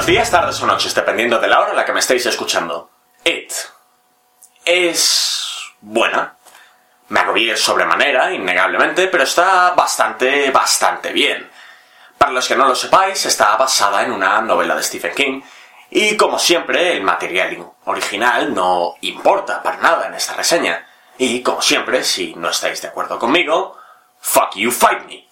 Buenos días, tardes o noches, dependiendo de la hora en la que me estéis escuchando. It es buena. Me agobié sobremanera, innegablemente, pero está bastante, bastante bien. Para los que no lo sepáis, está basada en una novela de Stephen King, y como siempre, el material original no importa para nada en esta reseña. Y como siempre, si no estáis de acuerdo conmigo, fuck you, fight me.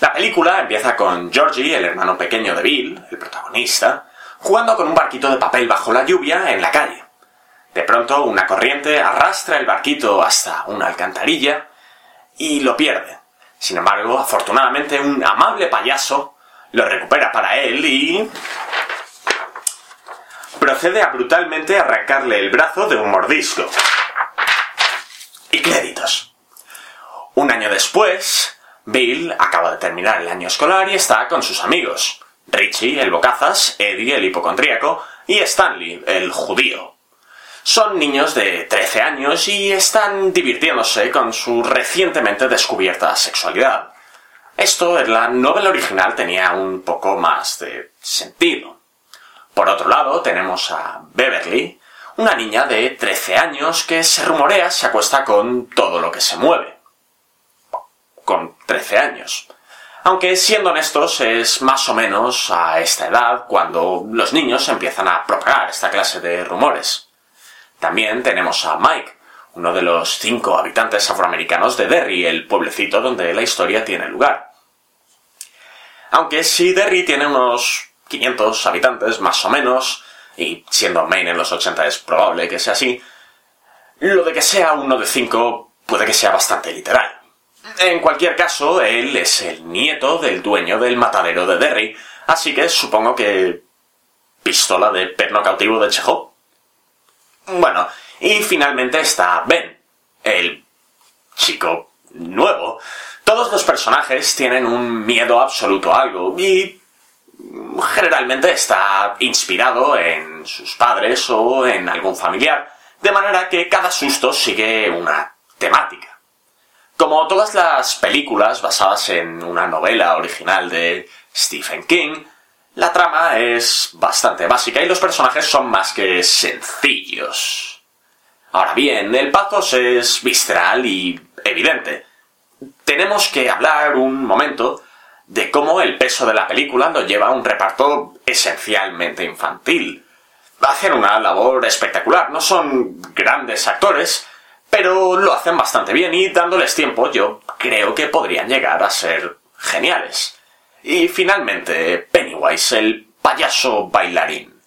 La película empieza con Georgie, el hermano pequeño de Bill, el protagonista, jugando con un barquito de papel bajo la lluvia en la calle. De pronto, una corriente arrastra el barquito hasta una alcantarilla y lo pierde. Sin embargo, afortunadamente, un amable payaso lo recupera para él y... procede a brutalmente arrancarle el brazo de un mordisco. Y créditos. Un año después, Bill acaba de terminar el año escolar y está con sus amigos. Richie, el bocazas, Eddie, el hipocondríaco, y Stanley, el judío. Son niños de 13 años y están divirtiéndose con su recientemente descubierta sexualidad. Esto en la novela original tenía un poco más de sentido. Por otro lado, tenemos a Beverly, una niña de 13 años que se rumorea se acuesta con todo lo que se mueve 13 años. Aunque siendo honestos es más o menos a esta edad cuando los niños empiezan a propagar esta clase de rumores. También tenemos a Mike, uno de los cinco habitantes afroamericanos de Derry, el pueblecito donde la historia tiene lugar. Aunque si Derry tiene unos 500 habitantes más o menos, y siendo Maine en los 80 es probable que sea así, lo de que sea uno de cinco puede que sea bastante literal. En cualquier caso, él es el nieto del dueño del matadero de Derry, así que supongo que... pistola de perno cautivo de Chekhov. Bueno, y finalmente está Ben, el chico nuevo. Todos los personajes tienen un miedo absoluto a algo y generalmente está inspirado en sus padres o en algún familiar, de manera que cada susto sigue una temática. Como todas las películas basadas en una novela original de Stephen King, la trama es bastante básica y los personajes son más que sencillos. Ahora bien, el pathos es visceral y evidente. Tenemos que hablar un momento de cómo el peso de la película lo lleva a un reparto esencialmente infantil. Hacen una labor espectacular, no son grandes actores, pero lo hacen bastante bien y dándoles tiempo yo creo que podrían llegar a ser geniales. Y finalmente, Pennywise, el payaso bailarín.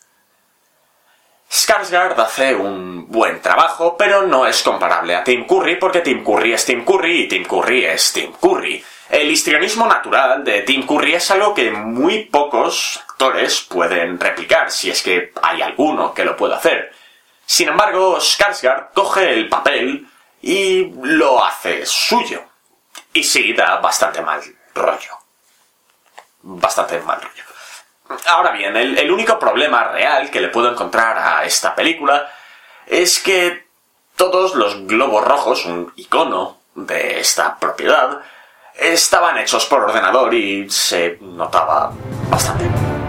Skarsgård hace un buen trabajo, pero no es comparable a Tim Curry porque Tim Curry es Tim Curry y Tim Curry es Tim Curry. El histrionismo natural de Tim Curry es algo que muy pocos actores pueden replicar, si es que hay alguno que lo pueda hacer. Sin embargo, Skarsgård coge el papel y lo hace suyo. Y sí, da bastante mal rollo. Bastante mal rollo. Ahora bien, el, el único problema real que le puedo encontrar a esta película es que todos los globos rojos, un icono de esta propiedad, estaban hechos por ordenador y se notaba bastante.